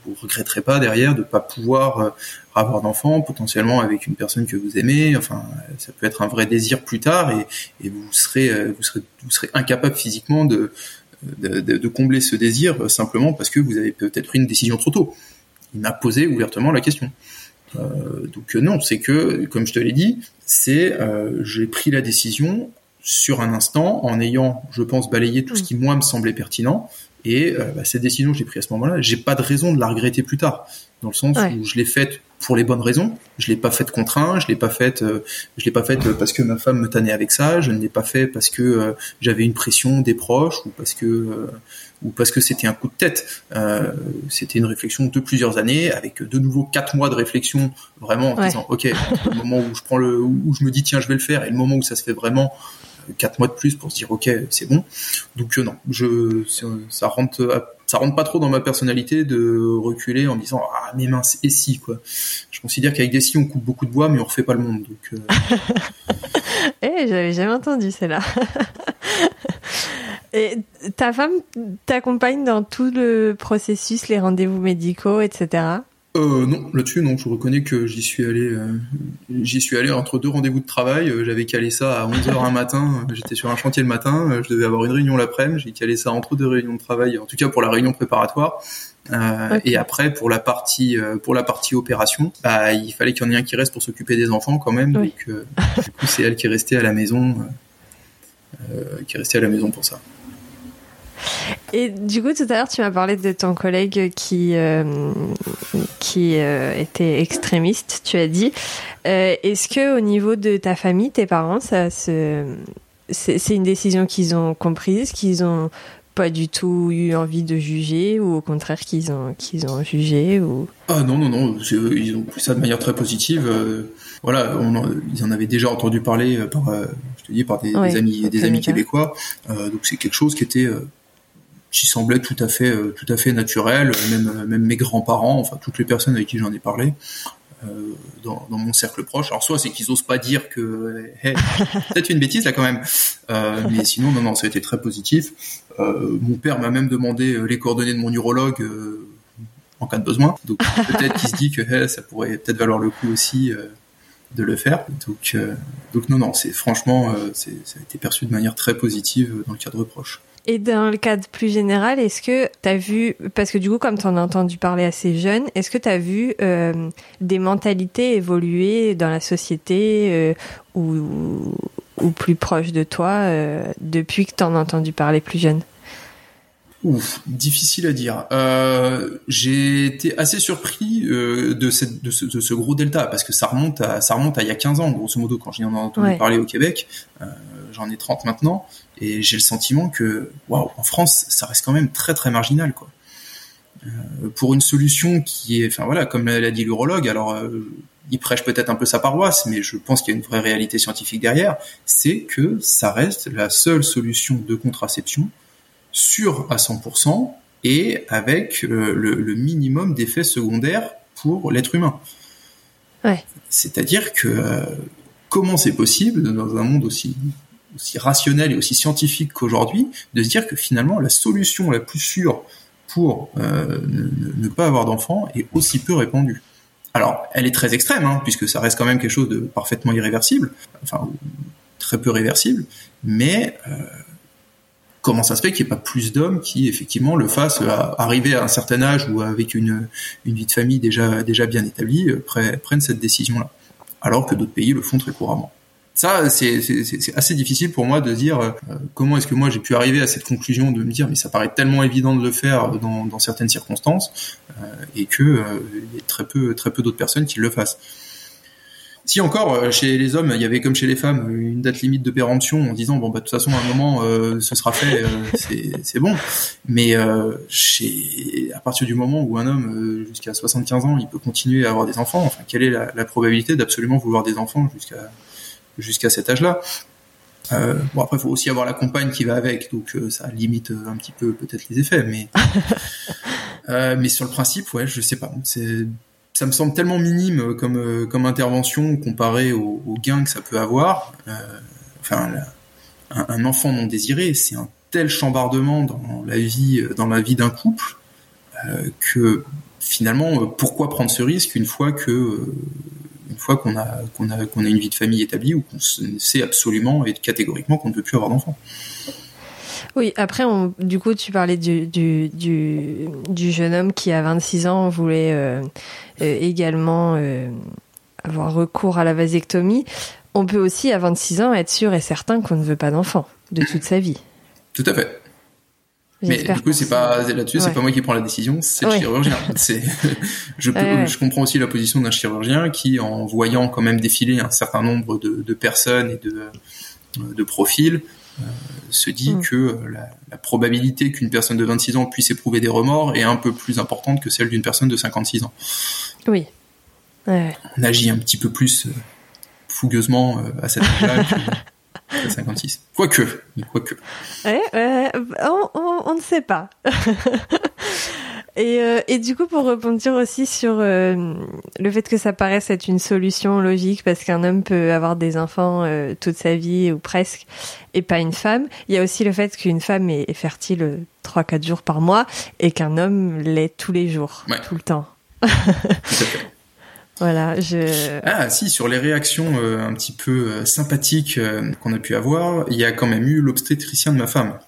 vous regretterez pas derrière de pas pouvoir avoir d'enfant potentiellement avec une personne que vous aimez. Enfin, ça peut être un vrai désir plus tard et, et vous serez vous serez vous serez incapable physiquement de de, de, combler ce désir euh, simplement parce que vous avez peut-être pris une décision trop tôt. Il m'a posé ouvertement la question. Euh, donc euh, non, c'est que, comme je te l'ai dit, c'est euh, j'ai pris la décision sur un instant en ayant, je pense, balayé tout ce qui moi me semblait pertinent. Et euh, bah, cette décision que j'ai prise à ce moment-là, j'ai pas de raison de la regretter plus tard, dans le sens où je l'ai faite pour les bonnes raisons. Je l'ai pas faite contre un, je l'ai pas faite, euh, je l'ai pas faite parce que ma femme me tannait avec ça. Je ne l'ai pas fait parce que euh, j'avais une pression des proches ou parce que euh, ou parce que c'était un coup de tête. c'était une réflexion de plusieurs années avec de nouveau quatre mois de réflexion vraiment en disant ok le moment où je prends le où je me dis tiens je vais le faire et le moment où ça se fait vraiment quatre mois de plus pour se dire ok c'est bon. Donc non, je ça rentre ça rentre pas trop dans ma personnalité de reculer en disant ah mais mince et si quoi. Je considère qu'avec des si on coupe beaucoup de bois mais on refait pas le monde donc. Euh... eh j'avais jamais entendu celle-là. et ta femme t'accompagne dans tout le processus, les rendez-vous médicaux, etc. euh, non, là-dessus, non. Je reconnais que j'y suis allé, euh, j'y suis allé entre deux rendez-vous de travail. Euh, j'avais calé ça à 11h un matin. J'étais sur un chantier le matin. je devais avoir une réunion l'après-midi. J'ai calé ça entre deux réunions de travail. En tout cas, pour la réunion préparatoire. Et après, pour la partie, pour la partie opération, bah, il fallait qu'il y en ait un qui reste pour s'occuper des enfants quand même. Donc, du coup, c'est elle qui est restée à la maison, qui est restée à la maison pour ça. Et du coup, tout à l'heure, tu m'as parlé de ton collègue qui, euh, qui euh, était extrémiste, tu as dit. Euh, est-ce que au niveau de ta famille, tes parents, ça c'est une décision qu'ils ont comprise, qu'ils ont pas du tout eu envie de juger ou au contraire qu'ils ont qu'ils ont jugé ou? Ah non non non ils ont pris ça de manière très positive voilà ils en avaient déjà entendu parler par je te dis par des, des amis des amis québécois donc c'est quelque chose qui était qui semblait tout à fait euh, tout à fait naturel même même mes grands-parents enfin toutes les personnes avec qui j'en ai parlé euh, dans, dans, mon cercle proche. Alors soit c'est qu'ils osent pas dire que hey, peut-être une bêtise là quand même. Euh, mais sinon non non ça a été très positif. Euh, mon père m'a même demandé euh, les coordonnées de mon urologue en cas de besoin. Donc peut-être qu'il se dit que hey, ça pourrait peut-être valoir le coup aussi de le faire. Donc donc non non c'est franchement c'est ça a été perçu de manière très positive dans le cadre proche et dans le cadre plus général, est-ce que tu as vu, parce que du coup, comme tu en as entendu parler assez jeune, est-ce que tu as vu euh, des mentalités évoluer dans la société euh, ou, ou, plus proche de toi euh, depuis que tu en as entendu parler plus jeune? Ouf, difficile à dire. Euh, j'ai été assez surpris euh, de, cette, de, ce, de, ce, gros delta parce que ça remonte à ça remonte à il y a 15 ans grosso modo quand j'en ai entendu parler au Québec. Euh, J'en ai 30 maintenant et j'ai le sentiment que, waouh, en France, ça reste quand même très très marginal, quoi. Euh, pour une solution qui est, enfin voilà, comme l'a dit l'urologue, alors euh, il prêche peut-être un peu sa paroisse, mais je pense qu'il y a une vraie réalité scientifique derrière, c'est que ça reste la seule solution de contraception sûre à 100% et avec le, le minimum d'effets secondaires pour l'être humain. Ouais. C'est-à-dire que euh, comment c'est possible dans un monde aussi aussi rationnel et aussi scientifique qu'aujourd'hui, de se dire que finalement la solution la plus sûre pour euh, ne, pas avoir d'enfants est aussi peu répandue. Alors, elle est très extrême, hein, puisque ça reste quand même quelque chose de parfaitement irréversible, enfin très peu réversible, mais euh, comment ça se fait qu'il n'y ait pas plus d'hommes qui effectivement le fassent à arriver à un certain âge ou avec une, une vie de famille déjà déjà bien établie, euh, prennent cette décision-là, alors que d'autres pays le font très couramment ça, c'est assez difficile pour moi de dire euh, comment est-ce que moi j'ai pu arriver à cette conclusion de me dire mais ça paraît tellement évident de le faire dans, dans certaines circonstances euh, et que euh, il y a très peu très peu d'autres personnes qui le fassent. Si encore chez les hommes, il y avait comme chez les femmes une date limite de péremption en disant bon bah de toute façon à un moment ce sera fait, c'est bon. Mais chez à partir du moment où un homme jusqu'à 75 ans il peut continuer à avoir des enfants, enfin quelle est la, la probabilité d'absolument vouloir des enfants jusqu'à jusqu'à cet âge-là. Euh, bon après, il faut aussi avoir la compagne qui va avec, donc euh, ça limite un petit peu peut-être les effets, mais euh, mais sur le principe, ouais, je sais pas. C'est ça me semble tellement minime comme comme intervention comparé au, au gain que ça peut avoir. enfin, un, enfant non désiré, c'est un tel chambardement dans la vie dans la vie d'un couple que finalement, pourquoi prendre ce risque une fois que une fois qu'on a qu'on a qu'on a une vie de famille établie ou qu'on sait absolument et catégoriquement qu'on ne peut plus avoir d'enfants. Oui, après, on, du coup, tu parlais du, du, du, du, jeune homme qui, à 26 ans, voulait euh, euh, également euh, avoir recours à la vasectomie. On peut aussi, à 26 ans, être sûr et certain qu'on ne veut pas d'enfant de toute sa vie. Tout à fait. Mais du coup, c'est pas là-dessus, c'est pas moi qui prends la décision, c'est le chirurgien. C'est, je, peux, je comprends aussi la position d'un chirurgien qui, en voyant quand même défiler un certain nombre de, de personnes et de, de profils, euh, se dit mm. que la, la probabilité qu'une personne de 26 ans puisse éprouver des remords est un peu plus importante que celle d'une personne de 56 ans. Oui. Ouais. On agit un petit peu plus euh, fougueusement euh, à cet âge-là. 56. Quoique, quoique. Ouais, on, on, on, ne sait pas. et, euh, et, du coup, pour rebondir aussi sur euh, le fait que ça paraisse être une solution logique parce qu'un homme peut avoir des enfants euh, toute sa vie ou presque et pas une femme, il y a aussi le fait qu'une femme est, fertile 3-4 jours par mois et qu'un homme l'est tous les jours, tout le temps. Voilà, je. Ah si, sur les réactions euh, un petit peu euh, sympathiques euh, qu'on a pu avoir, il y a quand même eu l'obstétricien de ma femme.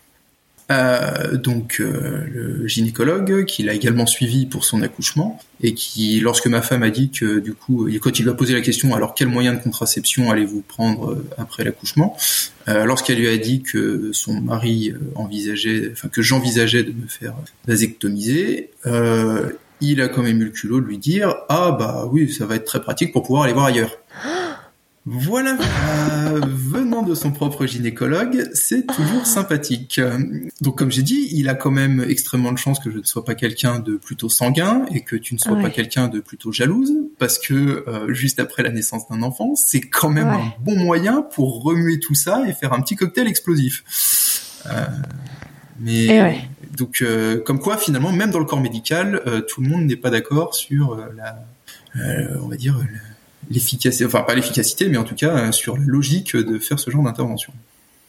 donc le gynécologue qui l'a également suivi pour son accouchement et qui, lorsque ma femme a dit que du coup, quand il lui a posé la question, alors quel moyen de contraception allez-vous prendre après l'accouchement, lorsqu'elle lui a dit que son mari envisageait, enfin que j'envisageais de me faire vasectomiser, il a quand même eu le culot de lui dire ah bah oui ça va être très pratique pour pouvoir aller voir ailleurs. Voilà, venant de son propre gynécologue, c'est toujours sympathique. Donc comme j'ai dit, il a quand même extrêmement de chance que je ne sois pas quelqu'un de plutôt sanguin et que tu ne sois pas quelqu'un de plutôt jalouse, parce que euh, juste après la naissance d'un enfant, c'est quand même un bon moyen pour remuer tout ça et faire un petit cocktail explosif. Euh, mais donc, euh, comme quoi, finalement, même dans le corps médical, euh, tout le monde n'est pas d'accord sur euh, la, on va dire, l'efficacité, enfin pas l'efficacité, mais en tout cas sur la logique de faire ce genre d'intervention.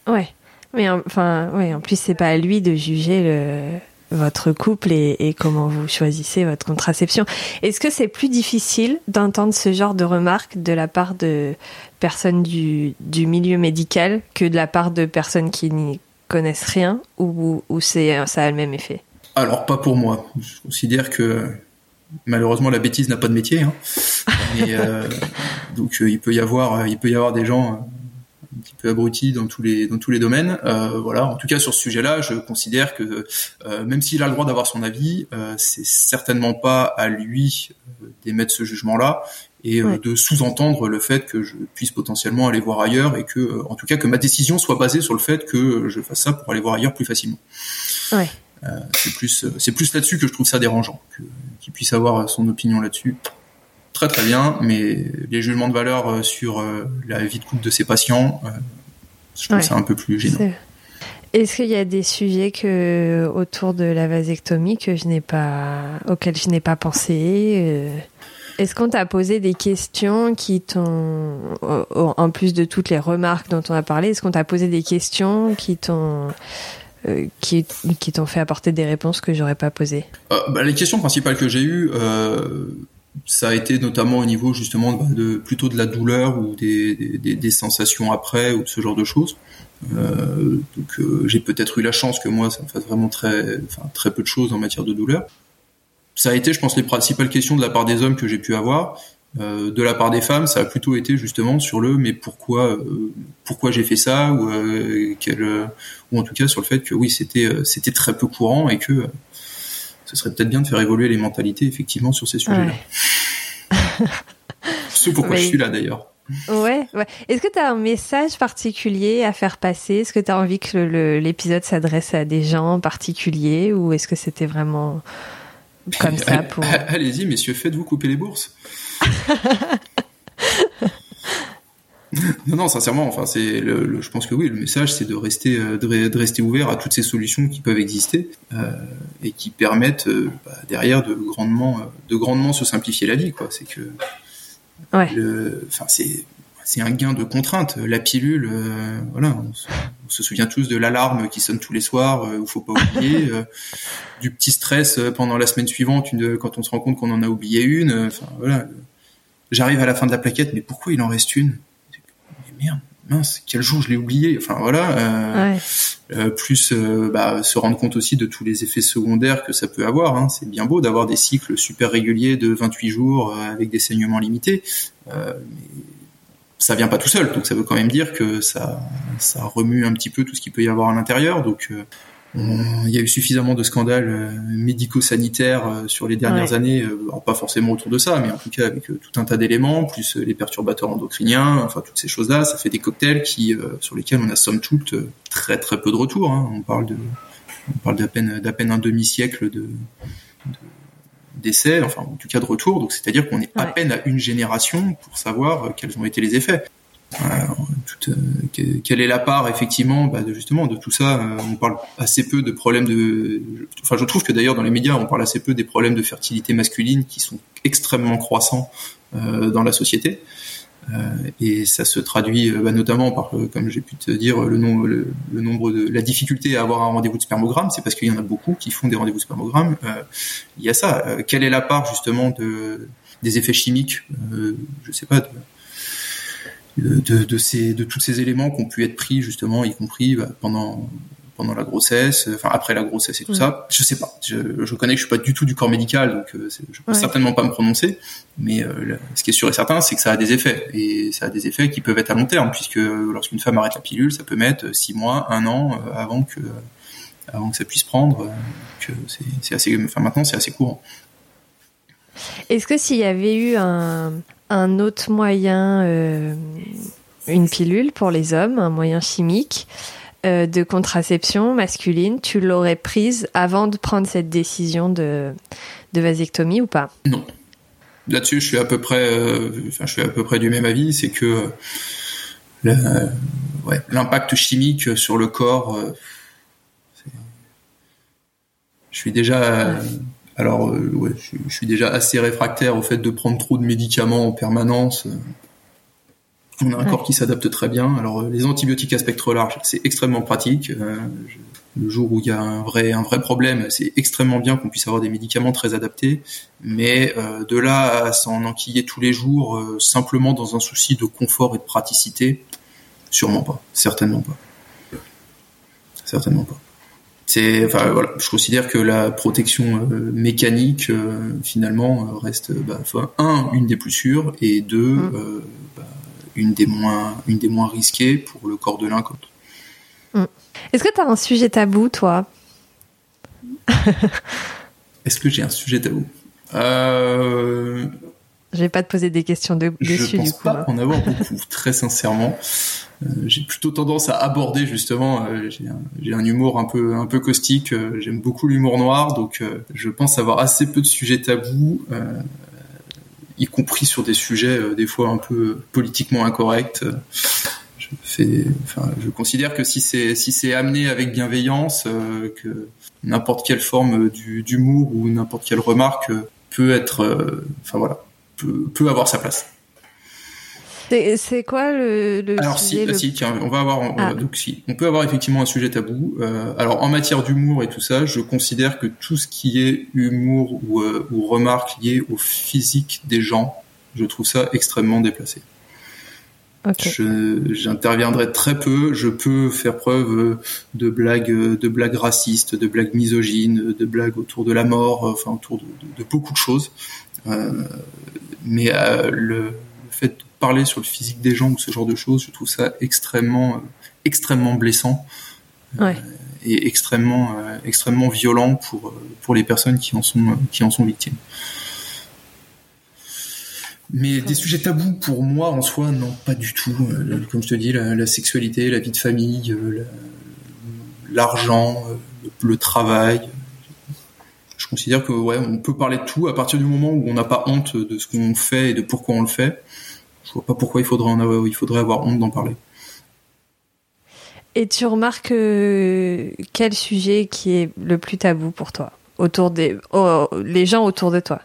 Ouais, mais enfin, ouais, en plus c'est pas à lui de juger votre couple et, et, comment vous choisissez votre contraception. Est-ce que c'est plus difficile d'entendre ce genre de remarques de la part de personnes du, du milieu médical que de la part de personnes qui n'y connaissent rien ou, ou c'est ça a le même effet? Alors pas pour moi. Je considère que malheureusement la bêtise n'a pas de métier. Hein. Euh, donc euh, il peut y avoir il peut y avoir des gens un petit peu abrutis dans tous les dans tous les domaines. Euh, voilà. En tout cas sur ce sujet-là, je considère que même s'il a le droit d'avoir son avis, c'est certainement pas à lui d'émettre ce jugement-là et euh, de sous-entendre le fait que je puisse potentiellement aller voir ailleurs et que, euh, en tout cas, que ma décision soit basée sur le fait que je fasse ça pour aller voir ailleurs plus facilement. Ouais. Euh, c'est plus, c'est plus là-dessus que je trouve ça dérangeant, qu'il puisse avoir son opinion là-dessus. Très très bien, mais les jugements de valeur sur la vie de couple de ses patients, je trouve ça un peu plus gênant. Est-ce qu'il y a des sujets que autour de la vasectomie que je n'ai pas, auxquels je n'ai pas pensé est-ce qu'on t'a posé des questions qui t'ont, en plus de toutes les remarques dont on a parlé, est-ce qu'on t'a posé des questions qui t'ont euh, qui, qui t'ont fait apporter des réponses que j'aurais pas posées? Euh, bah, Les questions principales que j'ai eues, euh, ça a été notamment au niveau justement bah, de, plutôt de la douleur ou des, des, sensations après ou ce genre de choses. Donc j'ai peut-être eu la chance que moi ça me fasse vraiment très, enfin, très peu de choses en matière de douleur ça a été, je pense, les principales questions de la part des hommes que j'ai pu avoir. Euh, de la part des femmes, ça a plutôt été justement sur le mais pourquoi euh, pourquoi j'ai fait ça ou euh, ou en tout cas sur le fait que oui c'était c'était très peu courant et que ce serait peut-être bien de faire évoluer les mentalités effectivement sur ces sujets-là. C'est pourquoi je suis là d'ailleurs. Ouais, ouais. Est-ce que tu as un message particulier à faire passer? Est-ce que tu as envie que l'épisode s'adresse à des gens particuliers ou est-ce que c'était vraiment comme ça pour... Allez-y, messieurs, faites-vous couper les bourses. non, non, sincèrement, enfin, c'est, le, je pense que oui, le message, c'est de rester, euh, de, rester ouvert à toutes ces solutions qui peuvent exister euh, et qui permettent euh, bah, derrière de grandement, de grandement se simplifier la vie, quoi. C'est que, ouais. enfin, c'est, c'est un gain de contrainte. La pilule, voilà, on se souvient tous de l'alarme qui sonne tous les soirs, euh, où faut pas oublier, euh, du petit stress euh, pendant la semaine suivante, une, quand on se rend compte qu'on en a oublié une. Enfin voilà, j'arrive à la fin de la plaquette, mais pourquoi il en reste une? Mais merde, mince, quel jour je l'ai oublié? Enfin voilà. plus bah, se rendre compte aussi de tous les effets secondaires que ça peut avoir. Hein. C'est bien beau d'avoir des cycles super réguliers de 28 jours avec des saignements limités, mais ça vient pas tout seul, donc ça veut quand même dire que ça, ça remue un petit peu tout ce qu'il peut y avoir à l'intérieur. Donc euh, il y a eu suffisamment de scandales euh, médico-sanitaires euh, sur les dernières années, pas forcément autour de ça, mais en tout cas avec tout un tas d'éléments, plus les perturbateurs endocriniens, enfin toutes ces choses-là, ça fait des cocktails qui, sur lesquels on a somme toute très très peu de retour. Hein. On parle de, on parle d'à peine d'à peine un demi-siècle de, de d'essais, enfin en tout cas de retour. Donc c'est-à-dire qu'on est à peine à une génération pour savoir euh, quels ont été les effets. Euh, quelle est la part effectivement bah, de justement de tout ça euh, On parle assez peu de problèmes de. Enfin, je trouve que d'ailleurs dans les médias, on parle assez peu des problèmes de fertilité masculine qui sont extrêmement croissants dans la société. Et ça se traduit bah, notamment par, comme j'ai pu te dire, le, nombre, le, nombre de la difficulté à avoir un rendez-vous de spermogramme. C'est parce qu'il y en a beaucoup qui font des rendez-vous de spermogramme. il y a ça. quelle est la part justement de des effets chimiques, je sais pas, de, de, de, ces, de tous ces éléments qui ont pu être pris justement, y compris bah, pendant pendant la grossesse, enfin après la grossesse et tout ça. Je sais pas. Je, je connais que je suis pas du tout du corps médical, donc euh, je peux certainement pas me prononcer. Mais euh, ce qui est sûr et certain, c'est que ça a des effets et ça a des effets qui peuvent être à long terme, puisque lorsqu'une femme arrête la pilule, ça peut mettre six mois, un an euh, avant que avant que ça puisse prendre. que c'est assez, enfin maintenant c'est assez courant. Est-ce que s'il y avait eu un, un autre moyen, euh, une pilule pour les hommes, un moyen chimique euh, de contraception masculine, tu l'aurais prise avant de prendre cette décision de, de vasectomie ou pas? Non. Là-dessus, je suis à peu près, euh, enfin, je suis à peu près du même avis, c'est que l'impact chimique sur le corps, je suis déjà alors, euh, ouais, je, suis déjà assez réfractaire au fait de prendre trop de médicaments en permanence. On a un corps qui s'adapte très bien. Alors, euh, les antibiotiques à spectre large, c'est extrêmement pratique. Euh, le jour où il y a un vrai, un vrai problème, c'est extrêmement bien qu'on puisse avoir des médicaments très adaptés. Mais de là à s'en enquiller tous les jours, simplement dans un souci de confort et de praticité, sûrement pas. Certainement pas. Certainement pas c'est enfin voilà je considère que la protection euh, mécanique euh, finalement euh, reste bah, un une des plus sûres et deux mm. Une des moins une des moins risquées pour le corps de l'un comme mm. Est-ce que tu as un sujet tabou toi Est-ce que j'ai un sujet tabou? Euh... Je vais pas te poser des questions de, dessus. Je pense pas hein. en avoir beaucoup, très sincèrement. Euh, j'ai plutôt tendance à aborder justement. Euh, j'ai un, humour un peu un peu caustique. Euh, j'aime beaucoup l'humour noir, donc je pense avoir assez peu de sujets tabous, y compris sur des sujets des fois un peu politiquement incorrects. je fais, enfin, je considère que si c'est amené avec bienveillance, que n'importe quelle forme d'humour ou n'importe quelle remarque peut être, enfin peut avoir sa place. C'est quoi le, alors si, si tiens, on va avoir ah. donc si on peut avoir effectivement un sujet tabou. Euh, alors en matière d'humour et tout ça, je considère que tout ce qui est humour ou, euh, ou remarques liées au physique des gens, je trouve ça extrêmement déplacé. J'interviendrai très peu. Je peux faire preuve de blagues, de blagues racistes, de blagues misogynes, de blagues autour de la mort, enfin autour de, de, beaucoup de choses. Euh, mais euh, le, fait de parler sur le physique des gens ou ce genre de choses, je trouve ça extrêmement, euh, extrêmement blessant. Euh, et extrêmement, extrêmement violent pour, pour les personnes qui en sont, qui en sont victimes. Mais des sujets tabous pour moi en soi, non, pas du tout. Comme je te dis, la, sexualité, la vie de famille, l'argent, le, travail. Je considère que ouais, on peut parler de tout à partir du moment où on n'a pas honte de ce qu'on fait et de pourquoi on le fait je vois pas pourquoi il faudrait en avoir, il faudrait avoir honte d'en parler. Et tu remarques euh, quel sujet qui est le plus tabou pour toi autour des oh, les gens autour de toi?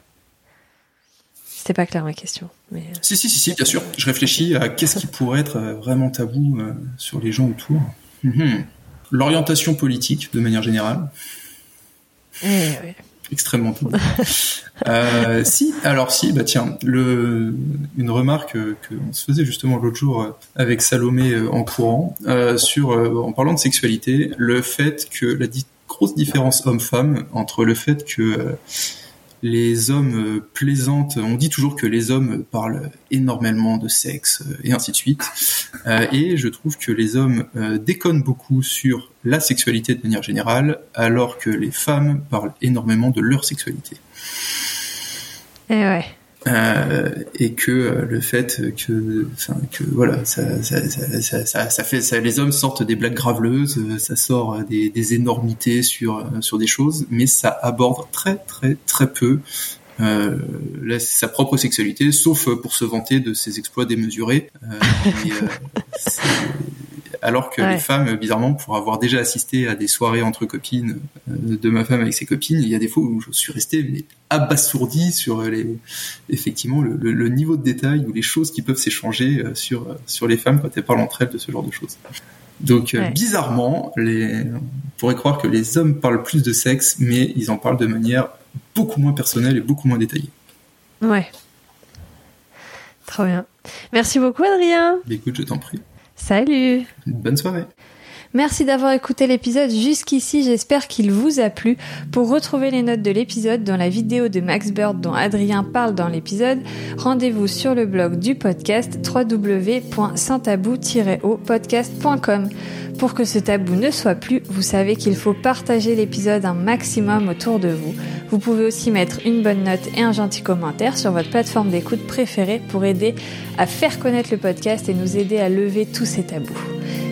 C'était pas clair ma question. Mais... Euh. Si, si, si, si, bien sûr. Je réfléchis à qu'est-ce qui pourrait être euh, vraiment tabou sur les gens autour. Mhm. L'orientation politique, de manière générale. Oui extrêmement euh, si, alors si, bah tiens, le, une remarque qu'on se faisait justement l'autre jour avec Salomé euh, en courant euh, sur, euh, en parlant de sexualité, le fait que la grosse différence homme-femme entre le fait que les hommes euh, plaisantent, on dit toujours que les hommes parlent énormément de sexe euh, et ainsi de suite. Euh, et je trouve que les hommes déconnent beaucoup sur la sexualité de manière générale, alors que les femmes parlent énormément de leur sexualité. Et eh ouais. Euh, et que euh, le fait que, que voilà, ça, ça, ça, ça, fait, les hommes sortent des blagues graveleuses, euh, ça sort des, des énormités sur sur des choses, mais ça aborde très très très peu euh, sa propre sexualité, sauf pour se vanter de ses exploits démesurés. Euh, alors que les femmes, bizarrement, pour avoir déjà assisté à des soirées entre copines de ma femme avec ses copines, il y a des fois où je suis resté abasourdi sur les, effectivement le, niveau de détail ou les choses qui peuvent s'échanger sur sur les femmes quand elles parlent entre elles de ce genre de choses. Donc bizarrement, les, on pourrait croire que les hommes parlent plus de sexe, mais ils en parlent de manière beaucoup moins personnelle et beaucoup moins détaillée. Ouais. Trop bien. Merci beaucoup, Adrien. Bah, écoute, je t'en prie. Salut. Bonne soirée. Merci d'avoir écouté l'épisode jusqu'ici, j'espère qu'il vous a plu. Pour retrouver les notes de l'épisode dans la vidéo de Max Bird dont Adrien parle dans l'épisode, rendez-vous sur le blog du podcast www.santabou-podcast.com. Pour que ce tabou ne soit plus, vous savez qu'il faut partager l'épisode un maximum autour de vous. Vous pouvez aussi mettre une bonne note et un gentil commentaire sur votre plateforme d'écoute préférée pour aider à faire connaître le podcast et nous aider à lever tous ces tabous.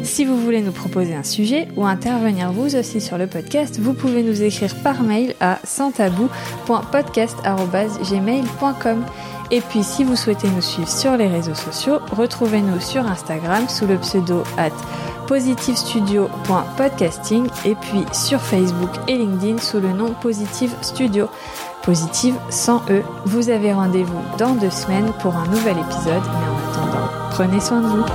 Si vous voulez nous proposer un sujet ou intervenir vous aussi sur le podcast, vous pouvez nous écrire par mail à santabou.podcast.gmail.com. Et puis si vous souhaitez nous suivre sur les réseaux sociaux, retrouvez-nous sur Instagram sous le pseudo at positivestudio.podcasting et puis sur Facebook et LinkedIn sous le nom Positive Studio. Positive sans E. Vous avez rendez-vous dans deux semaines pour un nouvel épisode, mais en attendant, prenez soin de vous.